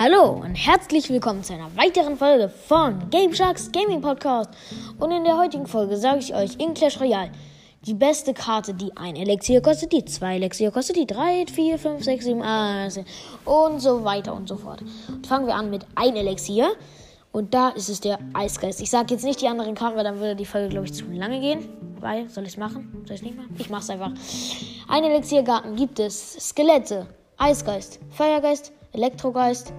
Hallo und herzlich willkommen zu einer weiteren Folge von Game Sharks Gaming Podcast. Und in der heutigen Folge sage ich euch in Clash Royale die beste Karte, die ein Elixier kostet, die zwei Elixier kostet, die drei, vier, fünf, sechs, sieben, acht und so weiter und so fort. Und fangen wir an mit ein Elixier. Und da ist es der Eisgeist. Ich sage jetzt nicht die anderen Karten, weil dann würde die Folge, glaube ich, zu lange gehen. Weil, soll ich es machen? Soll ich es nicht machen? Ich mache es einfach. Ein Elixiergarten gibt es Skelette, Eisgeist, Feuergeist, Elektrogeist,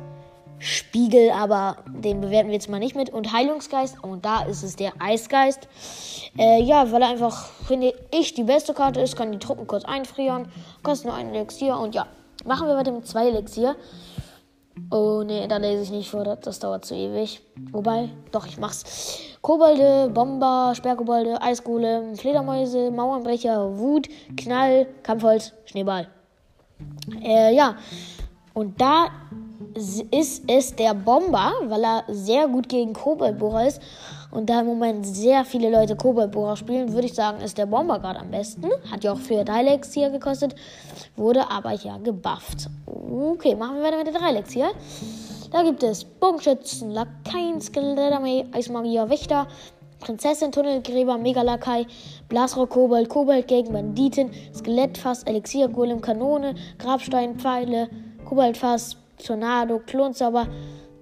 Spiegel, aber den bewerten wir jetzt mal nicht mit. Und Heilungsgeist. Und da ist es der Eisgeist. Äh, ja, weil er einfach, finde ich, die beste Karte ist. Kann die Truppen kurz einfrieren. Kostet nur ein Elixier. Und ja, machen wir mit zwei Elixier. Oh ne, da lese ich nicht vor, das dauert zu ewig. Wobei, doch, ich mach's. Kobolde, Bomber, Sperrkobolde, Eisgolem, Fledermäuse, Mauernbrecher, Wut, Knall, Kampfholz, Schneeball. Äh, ja. Und da ist es der Bomber, weil er sehr gut gegen Koboldbohrer ist. Und da im Moment sehr viele Leute Koboldbohrer spielen, würde ich sagen, ist der Bomber gerade am besten. Hat ja auch früher Dilex hier gekostet, wurde aber ja gebufft. Okay, machen wir weiter mit der Dreilex hier. Da gibt es Bogenschützen, Lakaien, Skelettarmee, Eismagier, Wächter, Prinzessin, Tunnelgräber, Megalakai, Blasrock, Kobold, Kobold gegen Banditen, Skelettfass, Elixier, Golem, Kanone, Grabstein, Pfeile, Koboldfass, Tornado, Klonzauber,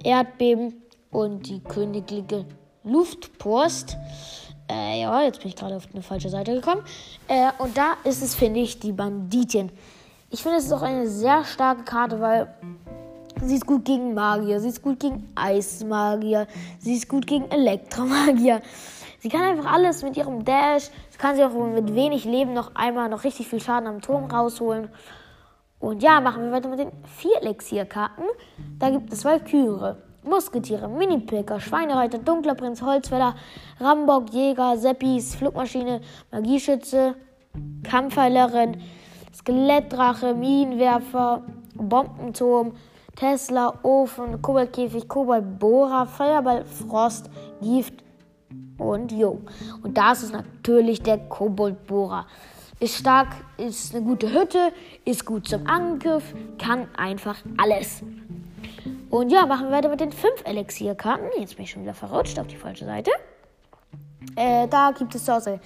Erdbeben und die königliche Luftpost. Äh, ja, jetzt bin ich gerade auf eine falsche Seite gekommen. Äh, und da ist es, finde ich, die Banditin. Ich finde, es ist auch eine sehr starke Karte, weil sie ist gut gegen Magier, sie ist gut gegen Eismagier, sie ist gut gegen Elektromagier. Sie kann einfach alles mit ihrem Dash. Sie kann sich auch mit wenig Leben noch einmal noch richtig viel Schaden am Turm rausholen. Und ja, machen wir weiter mit den vier Elixierkarten. Da gibt es Valkyrie, Musketiere, Mini-Picker, Schweinereiter, Dunkler Prinz, Holzfäller, Rambock, Jäger, Seppis, Flugmaschine, Magieschütze, Kampfheilerin, Skelettdrache, Minenwerfer, Bombenturm, Tesla, Ofen, Kobaltkäfig, Kobaltbohrer, Feuerball, Frost, Gift und Jo. Und das ist natürlich der Koboldbohrer. Ist stark, ist eine gute Hütte, ist gut zum Angriff, kann einfach alles. Und ja, machen wir weiter mit den fünf Elixierkarten. Jetzt bin ich schon wieder verrutscht auf die falsche Seite. Äh, da gibt es zur Auswahl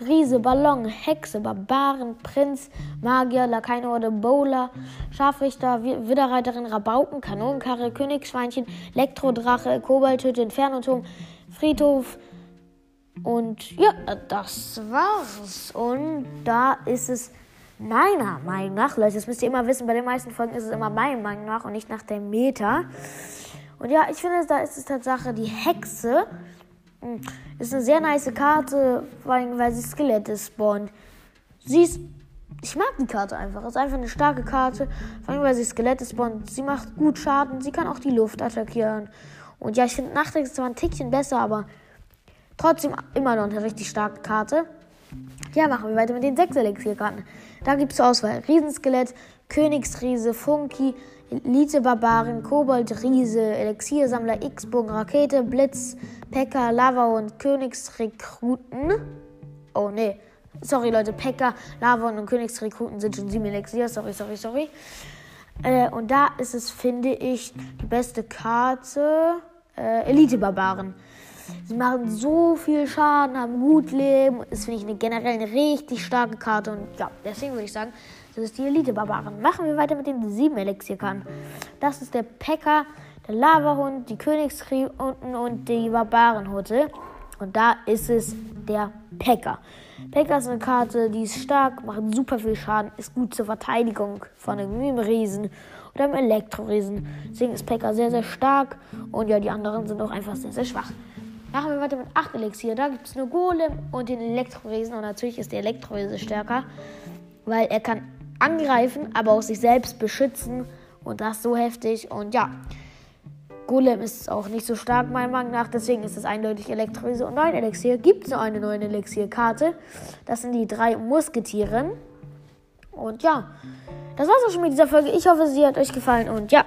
Riese, Ballon, Hexe, Barbaren, Prinz, Magier, Lakeinhorde, Bowler, Scharfrichter, Widderreiterin, Rabauken, Kanonenkarre, Königsschweinchen, Elektrodrache, Kobalthütte, Infernoturm, Friedhof, und ja, das war's. Und da ist es meiner Meinung nach, Leute, das müsst ihr immer wissen, bei den meisten Folgen ist es immer meiner Meinung nach und nicht nach der Meta. Und ja, ich finde, da ist es Tatsache die Hexe. Hm, ist eine sehr nice Karte, vor allem, weil sie Skelette spawnt. Sie ist. Ich mag die Karte einfach. Ist einfach eine starke Karte. Vor allem, weil sie Skelette spawnt. Sie macht gut Schaden. Sie kann auch die Luft attackieren. Und ja, ich finde Nachtex zwar ein Tickchen besser, aber Trotzdem immer noch eine richtig starke Karte. Ja, machen wir weiter mit den 6 Elixierkarten. Da gibt es Auswahl Riesenskelett, Königsriese, Funky, Elite-Barbaren, Kobold-Riese, Elixiersammler, X-Bogen, Rakete, Blitz, Pekka, Lava und Königsrekruten. Oh, nee. Sorry, Leute. Pekka, Lava und Königsrekruten sind schon 7 Elixier. Sorry, sorry, sorry. Äh, und da ist es, finde ich, die beste Karte. Äh, Elite-Barbaren. Sie machen so viel Schaden, haben gut Leben. Das finde ich eine generell eine richtig starke Karte. Und ja, deswegen würde ich sagen, das ist die Elite-Barbaren. Machen wir weiter mit den sieben Elixierkarten. Das ist der Pekka, der Lavahund, die Königskriegen und die Barbarenhutte. Und da ist es der Pekka. Pekka ist eine Karte, die ist stark, macht super viel Schaden, ist gut zur Verteidigung von einem Riesen oder einem Elektroriesen. Deswegen ist Pekka sehr, sehr stark und ja, die anderen sind auch einfach sehr, sehr schwach. Machen wir weiter mit 8 Elixier. Da gibt es nur Golem und den Elektrowesen. Und natürlich ist der Elektrowese stärker, weil er kann angreifen, aber auch sich selbst beschützen. Und das so heftig. Und ja, Golem ist auch nicht so stark, meiner Meinung nach. Deswegen ist es eindeutig Elektrowese. Und 9 Elixier gibt es nur eine neue Elixierkarte. Das sind die drei Musketieren. Und ja, das war's auch schon mit dieser Folge. Ich hoffe, sie hat euch gefallen. Und ja,